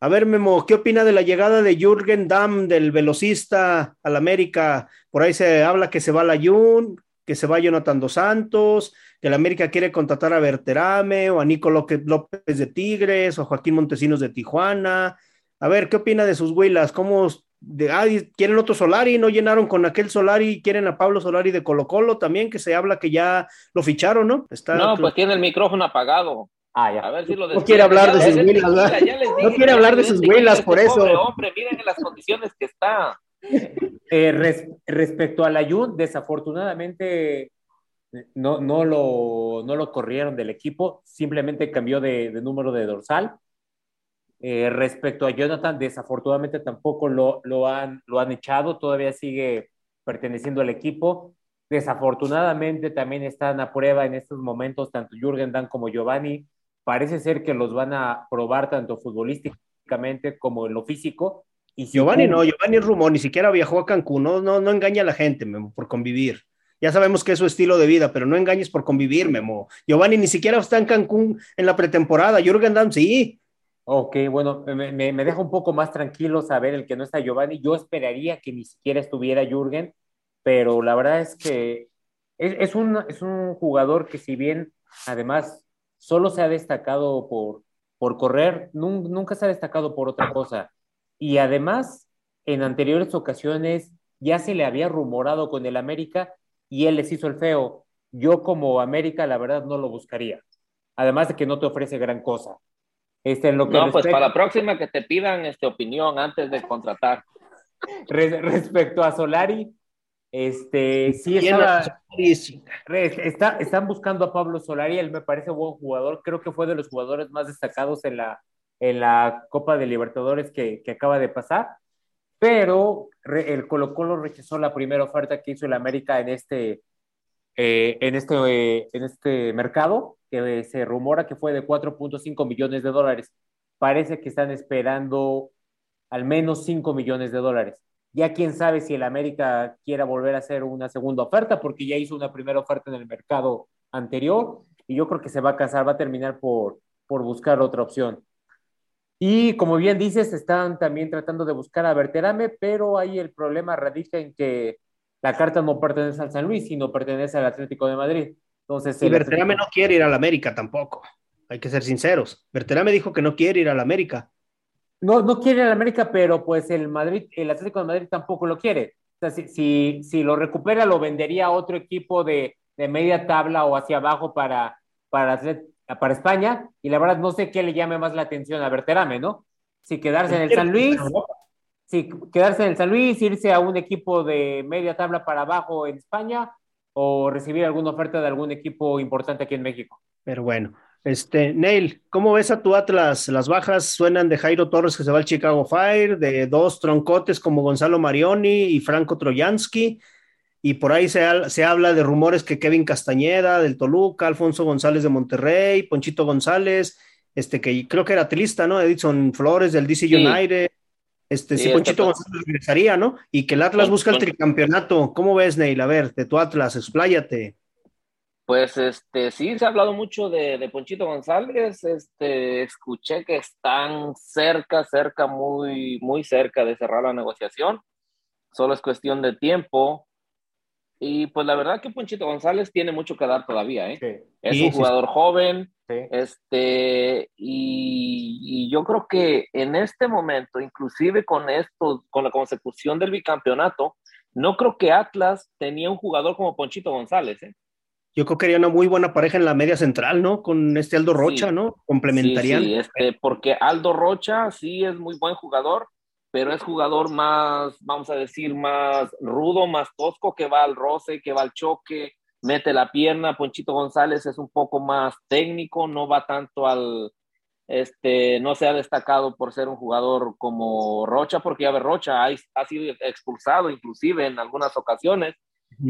A ver, Memo, ¿qué opina de la llegada de Jürgen Damm, del velocista al América? Por ahí se habla que se va la Jun, que se va Jonathan Dos Santos, que el América quiere contratar a Berterame o a Nico López de Tigres o a Joaquín Montesinos de Tijuana. A ver, ¿qué opina de sus huilas? ¿Cómo de, ah, quieren otro Solari? ¿No llenaron con aquel Solari? ¿Quieren a Pablo Solari de Colo Colo también? Que se habla que ya lo ficharon, ¿no? Está, no, pues tiene el micrófono apagado. Ah, ya. A ver si lo no quiere hablar de sus huilas, No quiere hablar de sus huilas, por eso. Hombre, miren las condiciones que está. Eh, respecto al Ayun, desafortunadamente no, no, lo, no lo corrieron del equipo, simplemente cambió de, número de dorsal. Eh, respecto a Jonathan, desafortunadamente tampoco lo, lo, han, lo han echado, todavía sigue perteneciendo al equipo. Desafortunadamente también están a prueba en estos momentos tanto Jürgen Dan como Giovanni. Parece ser que los van a probar tanto futbolísticamente como en lo físico. Y Giovanni no, Giovanni rumor, ni siquiera viajó a Cancún, no, no, no engaña a la gente por convivir. Ya sabemos que es su estilo de vida, pero no engañes por convivir, Memo. Giovanni ni siquiera está en Cancún en la pretemporada. Jürgen Damm sí. Ok, bueno, me, me, deja un poco más tranquilo saber el que no está Giovanni. Yo esperaría que ni siquiera estuviera Jürgen, pero la verdad es que es, es, un, es un jugador que si bien además solo se ha destacado por, por correr, nunca se ha destacado por otra cosa. Y además, en anteriores ocasiones ya se le había rumorado con el América y él les hizo el feo. Yo como América, la verdad, no lo buscaría. Además de que no te ofrece gran cosa. Este, en lo que no, pues para la próxima que te pidan este, opinión antes de contratar. respecto a Solari, este, sí está, está, están buscando a Pablo Solari, él me parece buen jugador, creo que fue de los jugadores más destacados en la, en la Copa de Libertadores que, que acaba de pasar pero el Colo Colo rechazó la primera oferta que hizo el América en este, eh, en este, eh, en este mercado, que se rumora que fue de 4.5 millones de dólares. Parece que están esperando al menos 5 millones de dólares. Ya quién sabe si el América quiera volver a hacer una segunda oferta, porque ya hizo una primera oferta en el mercado anterior, y yo creo que se va a casar, va a terminar por, por buscar otra opción. Y como bien dices, están también tratando de buscar a Berterame, pero ahí el problema radica en que la carta no pertenece al San Luis, sino pertenece al Atlético de Madrid. Entonces, y Berterame no quiere ir al América tampoco. Hay que ser sinceros. Berterame dijo que no quiere ir al América. No, no quiere ir al América, pero pues el Madrid, el Atlético de Madrid tampoco lo quiere. O sea, si, si, lo recupera, lo vendería a otro equipo de, de media tabla o hacia abajo para, para, para España. Y la verdad no sé qué le llame más la atención a Berterame, ¿no? Si quedarse en el San Luis, si quedarse en el San Luis, irse a un equipo de media tabla para abajo en España o recibir alguna oferta de algún equipo importante aquí en México. Pero bueno, este, Neil, ¿cómo ves a tu Atlas? Las bajas suenan de Jairo Torres que se va al Chicago Fire, de dos troncotes como Gonzalo Marioni y Franco Troyansky, y por ahí se, se habla de rumores que Kevin Castañeda del Toluca, Alfonso González de Monterrey, Ponchito González, este que creo que era atlista, ¿no? Edison Flores del DC United, este, si Ponchito González regresaría, ¿no? Y que el Atlas busca el tricampeonato. ¿Cómo ves, Neil? A ver, de tu Atlas, expláyate. Pues este, sí, se ha hablado mucho de, Ponchito González. Este, escuché que están cerca, cerca, muy, muy cerca de cerrar la negociación. Solo es cuestión de tiempo. Y pues la verdad que Ponchito González tiene mucho que dar todavía, ¿eh? Es un jugador joven, este, y, y, yo creo que en este momento, inclusive con esto, con la consecución del bicampeonato, no creo que Atlas tenía un jugador como Ponchito González, ¿eh? Yo creo que haría una muy buena pareja en la media central, ¿no? Con este Aldo Rocha, ¿no? Complementarían. Sí, este, porque Aldo Rocha sí es muy buen jugador, pero es jugador más, vamos a decir, más rudo, más tosco, que va al roce, que va al choque, mete la pierna. Ponchito González es un poco más técnico, no va tanto al, este, no se ha destacado por ser un jugador como Rocha, porque ya ve Rocha ha, ha sido expulsado inclusive en algunas ocasiones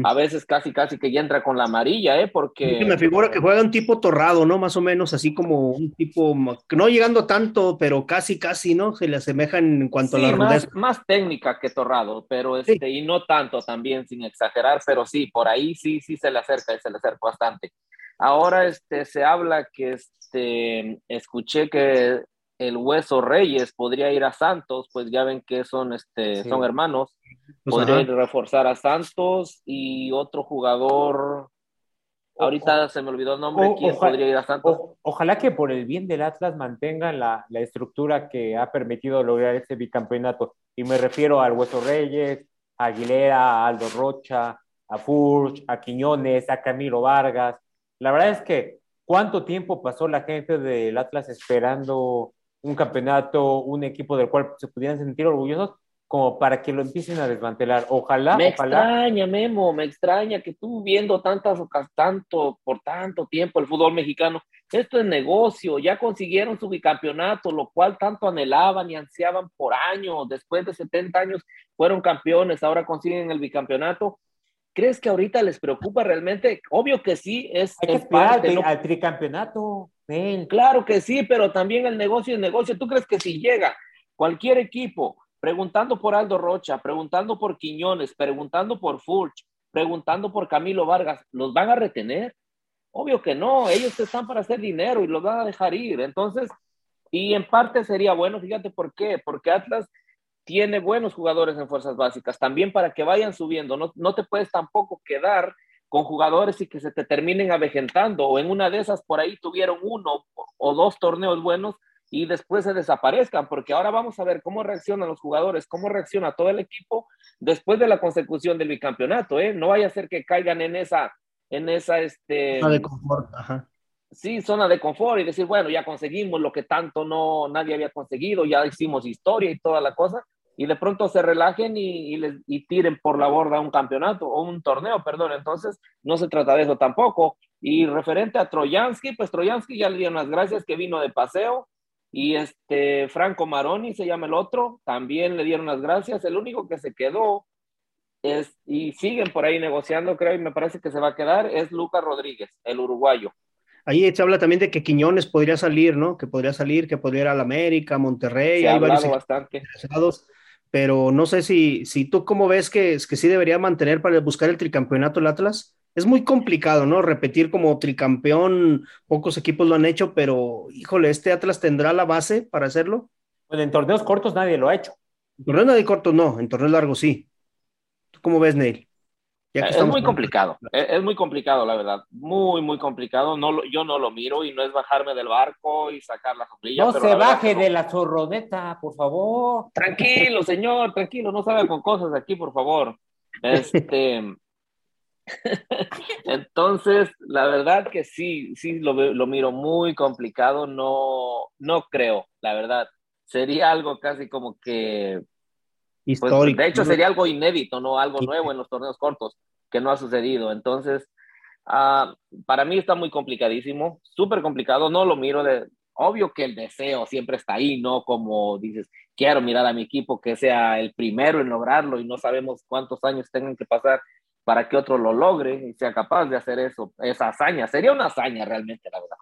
a veces casi, casi que ya entra con la amarilla, ¿eh? Porque... me figura que juega un tipo torrado, ¿no? Más o menos, así como un tipo, no llegando tanto, pero casi, casi, ¿no? Se le asemeja en cuanto a la rudeza. Más, técnica que torrado, pero este, y no tanto también, sin exagerar, pero sí, por ahí sí, sí se le acerca, se le acerca bastante. Ahora, este, se habla que, este, escuché que el Hueso Reyes podría ir a Santos, pues ya ven que son, este, son hermanos. Pues podría ir a reforzar a Santos y otro jugador. Ahorita se me olvidó el nombre. ¿Quién podría ir a Santos? ojalá que por el bien del Atlas mantengan la, la, estructura que ha permitido lograr este bicampeonato. Y me refiero al Hueso Reyes, a Aguilera, a Aldo Rocha, a Furch, a Quiñones, a Camilo Vargas. La verdad es que cuánto tiempo pasó la gente del Atlas esperando un campeonato, un equipo del cual se pudieran sentir orgullosos, como para que lo empiecen a desmantelar. Ojalá. Me ojalá. extraña, Memo, me extraña que tú viendo tantas, tanto, por tanto tiempo el fútbol mexicano, esto es negocio, ya consiguieron su bicampeonato, lo cual tanto anhelaban y ansiaban por años, después de 70 años fueron campeones, ahora consiguen el bicampeonato. ¿Crees que ahorita les preocupa realmente? Obvio que sí, es, Hay que parte, al tricampeonato. Claro que sí, pero también el negocio es negocio. ¿Tú crees que si llega cualquier equipo preguntando por Aldo Rocha, preguntando por Quiñones, preguntando por Furch, preguntando por Camilo Vargas, ¿los van a retener? Obvio que no, ellos están para hacer dinero y los van a dejar ir. Entonces, y en parte sería bueno, fíjate por qué, porque Atlas tiene buenos jugadores en fuerzas básicas, también para que vayan subiendo, no, no te puedes tampoco quedar con jugadores y que se te terminen avejentando, o en una de esas por ahí tuvieron uno o dos torneos buenos y después se desaparezcan, porque ahora vamos a ver cómo reaccionan los jugadores, cómo reacciona todo el equipo después de la consecución del bicampeonato, ¿eh? No vaya a ser que caigan en esa, en esa, este... Zona de confort, ajá. Sí, zona de confort y decir, bueno, ya conseguimos lo que tanto no nadie había conseguido, ya hicimos historia y toda la cosa, y de pronto se relajen y, les, y tiren por la borda un campeonato o un torneo, perdón. Entonces, no se trata de eso tampoco. Y referente a Troyansky, pues Troyansky ya le dieron las gracias que vino de paseo. Y este Franco Maroni se llama el otro, también le dieron las gracias. El único que se quedó es, y siguen por ahí negociando, creo, y me parece que se va a quedar, es Lucas Rodríguez, el uruguayo. Ahí se habla también de que Quiñones podría salir, ¿no? Que podría salir, que podría ir a la América, Monterrey. Se ha hablado bastante pero no sé si, si tú cómo ves que, que sí debería mantener para buscar el tricampeonato el Atlas. Es muy complicado, ¿no? Repetir como tricampeón, pocos equipos lo han hecho, pero híjole, ¿este Atlas tendrá la base para hacerlo? Bueno, en torneos cortos nadie lo ha hecho. En torneos nadie cortos no, en torneos largos sí. ¿Tú cómo ves, Neil? Es muy complicado, es, muy complicado, la verdad, muy, muy complicado. No yo no lo miro y no es bajarme del barco y sacar la sombrilla. No se baje de la zorroneta, por favor. Tranquilo, señor, tranquilo, no salga con cosas aquí, por favor. Este, entonces, la verdad que sí, sí lo, lo miro muy complicado, no, no creo, la verdad. Sería algo casi como que pues, Histórico. de hecho, sería algo inédito, no algo nuevo en los torneos cortos, que no ha sucedido. Entonces, uh, para mí está muy complicadísimo, súper complicado. No lo miro de. Obvio que el deseo siempre está ahí, ¿no? Como dices, quiero mirar a mi equipo que sea el primero en lograrlo y no sabemos cuántos años tengan que pasar para que otro lo logre y sea capaz de hacer eso, esa hazaña. Sería una hazaña realmente, la verdad.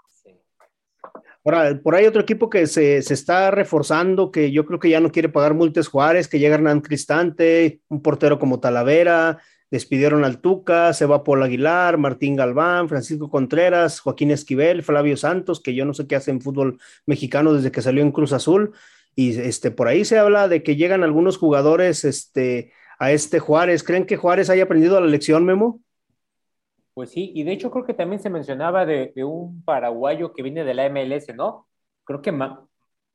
Ahora, por ahí otro equipo que se, se, está reforzando, que yo creo que ya no quiere pagar multas Juárez, que llega Hernán Cristante, un portero como Talavera, despidieron al Tuca, se va Paul Aguilar, Martín Galván, Francisco Contreras, Joaquín Esquivel, Flavio Santos, que yo no sé qué hace en fútbol mexicano desde que salió en Cruz Azul, y este, por ahí se habla de que llegan algunos jugadores este, a este Juárez. ¿Creen que Juárez haya aprendido la lección, Memo? Pues sí, y de hecho creo que también se mencionaba de, un paraguayo que viene de la MLS, ¿no? Creo que Ma,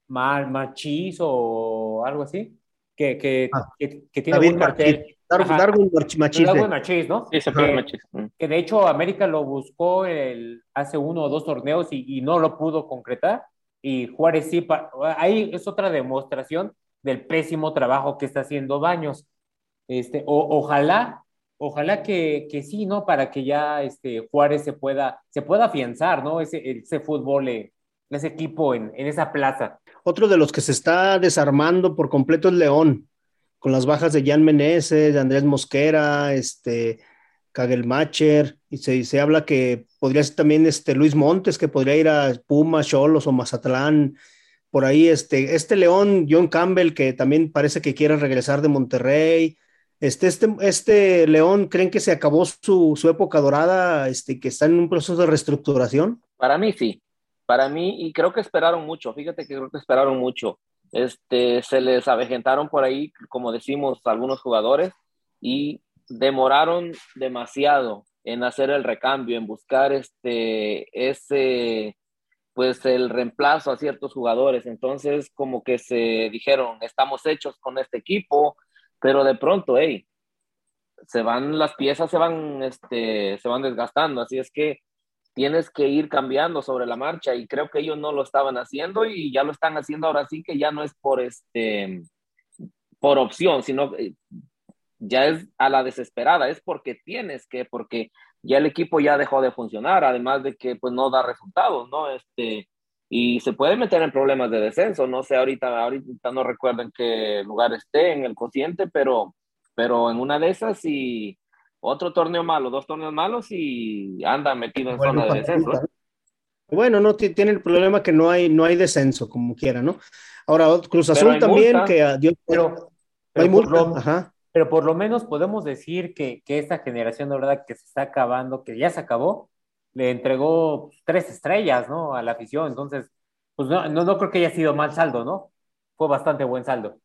Machis o algo así, que, que, ah, que, tiene buen cartel. Darwin Machis. Darwin Machis, ¿no? Sí, que, mm. que, de hecho América lo buscó el, hace uno o dos torneos y, y, no lo pudo concretar. Y Juárez sí, ahí es otra demostración del pésimo trabajo que está haciendo Baños. Este, o, ojalá ojalá que, que, sí, ¿no? Para que ya este, Juárez se pueda, se pueda afianzar, ¿no? Ese, ese fútbol, eh, ese equipo en, en, esa plaza. Otro de los que se está desarmando por completo es León, con las bajas de Jan Meneses, de Andrés Mosquera, este, Kagelmacher, y se, se habla que podría ser también este, Luis Montes, que podría ir a Puma, Cholos o Mazatlán. Por ahí, este, este León, John Campbell, que también parece que quiere regresar de Monterrey este, este, este León, ¿creen que se acabó su, su, época dorada, este, que está en un proceso de reestructuración? Para mí sí, para mí, y creo que esperaron mucho, fíjate que creo que esperaron mucho. Este, se les avejentaron por ahí, como decimos, algunos jugadores y demoraron demasiado en hacer el recambio, en buscar este, ese, pues el reemplazo a ciertos jugadores. Entonces, como que se dijeron, estamos hechos con este equipo, pero de pronto, hey, se van, las piezas se van, este, se van desgastando, así es que tienes que ir cambiando sobre la marcha y creo que ellos no lo estaban haciendo y ya lo están haciendo ahora sí que ya no es por este, por opción, sino ya es a la desesperada, es porque tienes que, porque ya el equipo ya dejó de funcionar, además de que pues no da resultados, ¿no? Este, y se puede meter en problemas de descenso. No sé, ahorita, ahorita no recuerdo en qué lugar esté en el cociente, pero, pero en una de esas y otro torneo malo, dos torneos malos y anda metido en zona de descenso. Bueno, no tiene el problema que no hay, no hay descenso, como quiera, ¿no? Ahora, Cruz Azul también, que dio, pero, hay por lo, pero por lo menos podemos decir que, que esta generación de verdad que se está acabando, que ya se acabó, le entregó tres estrellas, ¿no? A la afición, entonces, pues no, no, creo que haya sido mal saldo, ¿no? Fue bastante buen saldo.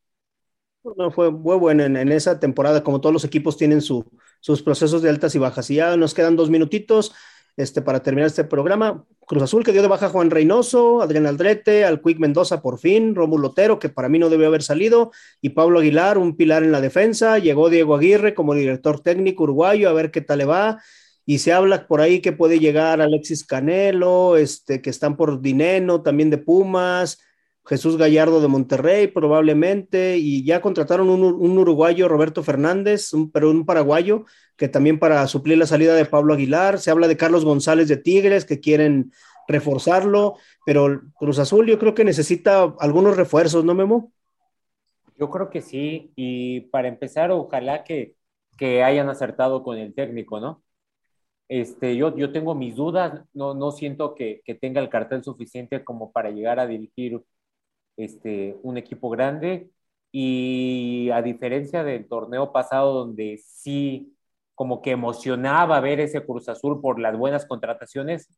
No, fue, muy bueno en, esa temporada, como todos los equipos tienen su, sus procesos de altas y bajas. Y ya nos quedan dos minutitos este, para terminar este programa. Cruz Azul que dio de baja Juan Reynoso, Adrián Aldrete, al Quick Mendoza por fin, Rómulo Lotero, que para mí no debió haber salido, y Pablo Aguilar, un pilar en la defensa. Llegó Diego Aguirre como director técnico uruguayo, a ver qué tal le va y se habla por ahí que puede llegar Alexis Canelo, este, que están por Dineno, también de Pumas, Jesús Gallardo de Monterrey probablemente, y ya contrataron un, un uruguayo, Roberto Fernández, un, pero un paraguayo, que también para suplir la salida de Pablo Aguilar, se habla de Carlos González de Tigres, que quieren reforzarlo, pero Cruz Azul yo creo que necesita algunos refuerzos, ¿no, Memo? Yo creo que sí, y para empezar, ojalá que, que hayan acertado con el técnico, ¿no? Este, yo, yo tengo mis dudas, no, no siento que, que, tenga el cartel suficiente como para llegar a dirigir este, un equipo grande y a diferencia del torneo pasado donde sí como que emocionaba ver ese Cruz Azul por las buenas contrataciones,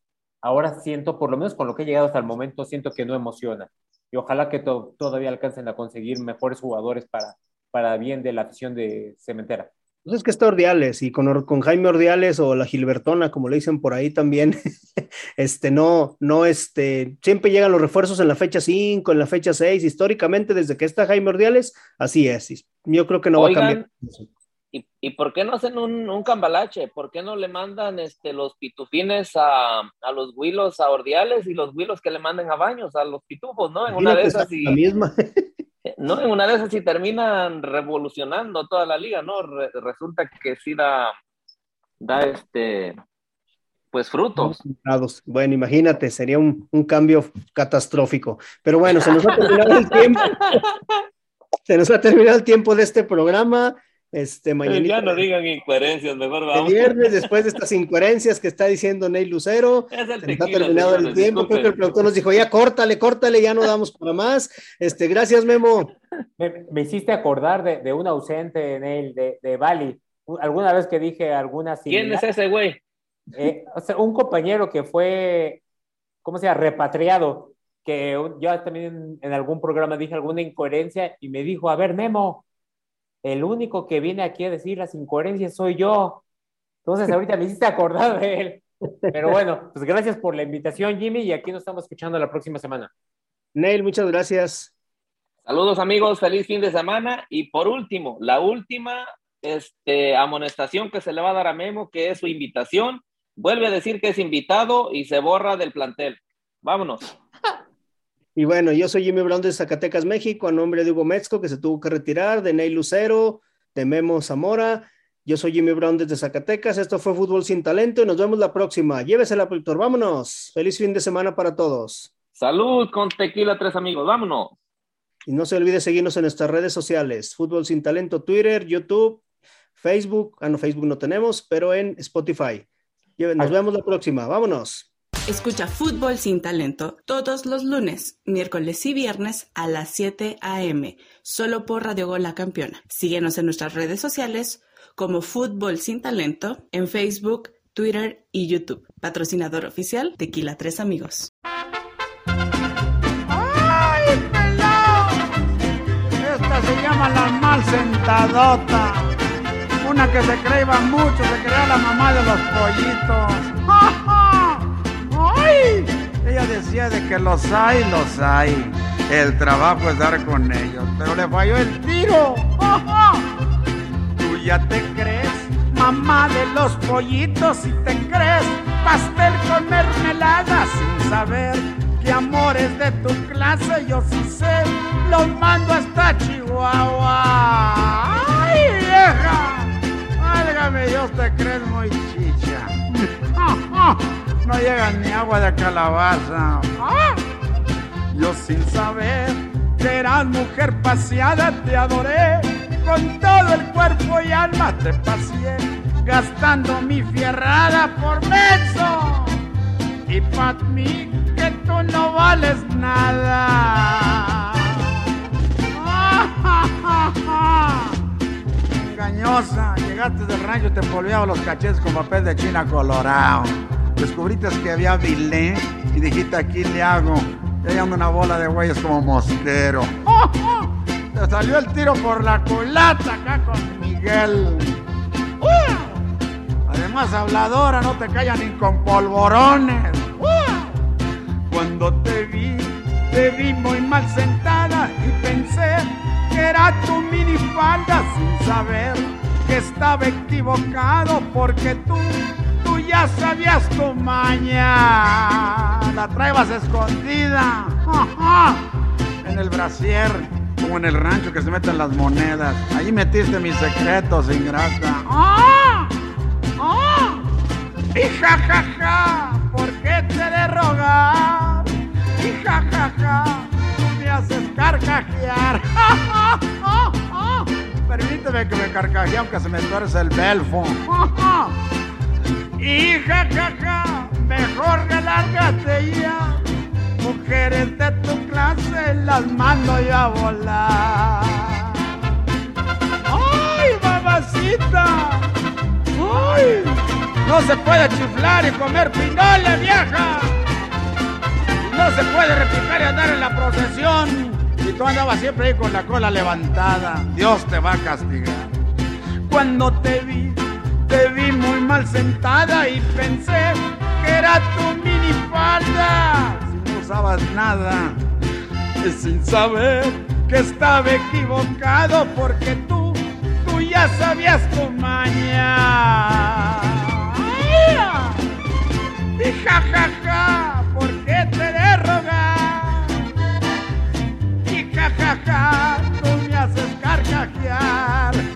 ahora siento, por lo menos con lo que he llegado hasta el momento, siento que no emociona. y ojalá que todavía alcancen a conseguir mejores jugadores para, para bien de la afición de Cementera. Pues es que está Ordiales y con, con, Jaime Ordiales o la Gilbertona, como le dicen por ahí también, este, no, no, este, siempre llegan los refuerzos en la fecha 5, en la fecha 6, históricamente desde que está Jaime Ordiales, así es. Yo creo que no va a cambiar. ¿y, ¿Y por qué no hacen un, un, cambalache? ¿Por qué no le mandan este, los pitufines a, a los huilos a Ordiales y los huilos que le manden a Baños, a los pitufos, ¿no? En una de esas y... La misma. no, en una de esas sí terminan revolucionando toda la liga, ¿no? resulta que sí da, da este, pues frutos. Bueno, imagínate, sería un, un, cambio catastrófico. Pero bueno, se nos ha terminado el tiempo. se nos ha terminado el tiempo de este programa. Este, mañana. Ya no digan incoherencias, mejor vamos. El viernes, después de estas incoherencias que está diciendo Ney Lucero, se ha terminado el tiempo. Creo que el productor nos dijo, ya córtale, córtale, ya no damos para más. Este, gracias, Memo. Me, hiciste acordar de, de, un ausente, Ney, de, de Bali. Alguna vez que dije alguna ¿Quién es ese güey? Eh, o sea, un compañero que fue, ¿cómo se llama? Repatriado, que yo también en algún programa dije alguna incoherencia y me dijo, a ver, Memo, el único que viene aquí a decir las incoherencias soy yo. Entonces ahorita me hiciste acordar de él. Pero bueno, pues gracias por la invitación, Jimmy, y aquí nos estamos escuchando la próxima semana. Neil, muchas gracias. Saludos amigos, feliz fin de semana. Y por último, la última este, amonestación que se le va a dar a Memo, que es su invitación. Vuelve a decir que es invitado y se borra del plantel. Vámonos. Y bueno, yo soy Jimmy Brown de Zacatecas, México, a nombre de Hugo Metzco, que se tuvo que retirar, de Ney Lucero, de Memo Zamora. Yo soy Jimmy Brown desde Zacatecas. Esto fue Fútbol Sin Talento y nos vemos la próxima. Llévesela, productor. Vámonos. Feliz fin de semana para todos. Salud con tequila, tres amigos. Vámonos. Y no se olvide seguirnos en nuestras redes sociales. Fútbol Sin Talento, Twitter, YouTube, Facebook. Ah, no, Facebook no tenemos, pero en Spotify. Nos vemos la próxima. Vámonos. Escucha Fútbol sin Talento todos los lunes, miércoles y viernes a las 7 a.m. solo por Radio Gol La Campeona. Síguenos en nuestras redes sociales como Fútbol sin Talento en Facebook, Twitter y YouTube. Patrocinador oficial Tequila Tres Amigos. ¡Ay, pelado! Esta se llama la mal sentadota. Una que se creía mucho, se creía la mamá de los pollitos. Ella decía de que los hay, los hay. El trabajo es dar con ellos, pero le falló el tiro. Tú ya te crees mamá de los pollitos y te crees pastel con mermelada sin saber que amores de tu clase yo sí sé, los mando hasta Chihuahua. ¡Ay, vieja! Válgame Dios, te crees muy chicha no llega ni agua de calabaza. ¡Ah! Yo sin saber que eras mujer paseada te adoré, con todo el cuerpo y alma te paseé, gastando mi fierrada por beso. Y para mí que tú no vales nada. Engañosa, llegaste del rancho, te polveaba los cachetes con papel de China colorado descubriste que había vilé y dijiste aquí le hago. Y hay una bola de güeyes como mosquero. Te salió el tiro por la culata acá con Miguel. Además, habladora, no te callan ni con polvorones. Cuando te vi, te vi muy mal sentada y pensé que era tu minifalda sin saber que estaba equivocado porque tú ya sabías tu maña. La traebas escondida en el brasier, como en el rancho que se meten las monedas. Ahí metiste mis secretos, ingrata. ¡Ah! ¡Ah! Y jajaja, ¿por qué te de rogar? Y jajaja, tú me haces carcajear. Permíteme que me carcajee aunque se me tuerce el belfo. Y ja, ja, ja, mejor relárgate ya. Mujeres de tu clase las mando yo a volar. ¡Ay, mamacita! ¡Ay! No se puede chiflar y comer pinole, vieja. No se puede replicar y andar en la procesión. Y tú andabas siempre ahí con la cola levantada. Dios te va a castigar. Cuando te vi, te vi muy mal sentada y pensé que era tu minifalda. Si no usabas nada, sin saber que estaba equivocado porque tú, tú ya sabías tu maña. Y ja, ja, ja, ¿por qué te de rogar? Y ja, ja, ja, tú me haces carcajear.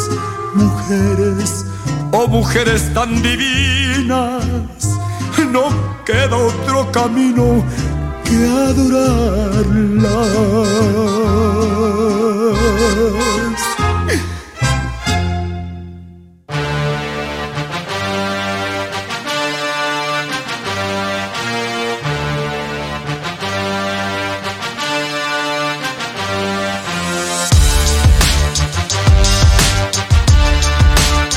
Oh mujeres tan divinas, no queda otro camino que adorarlas.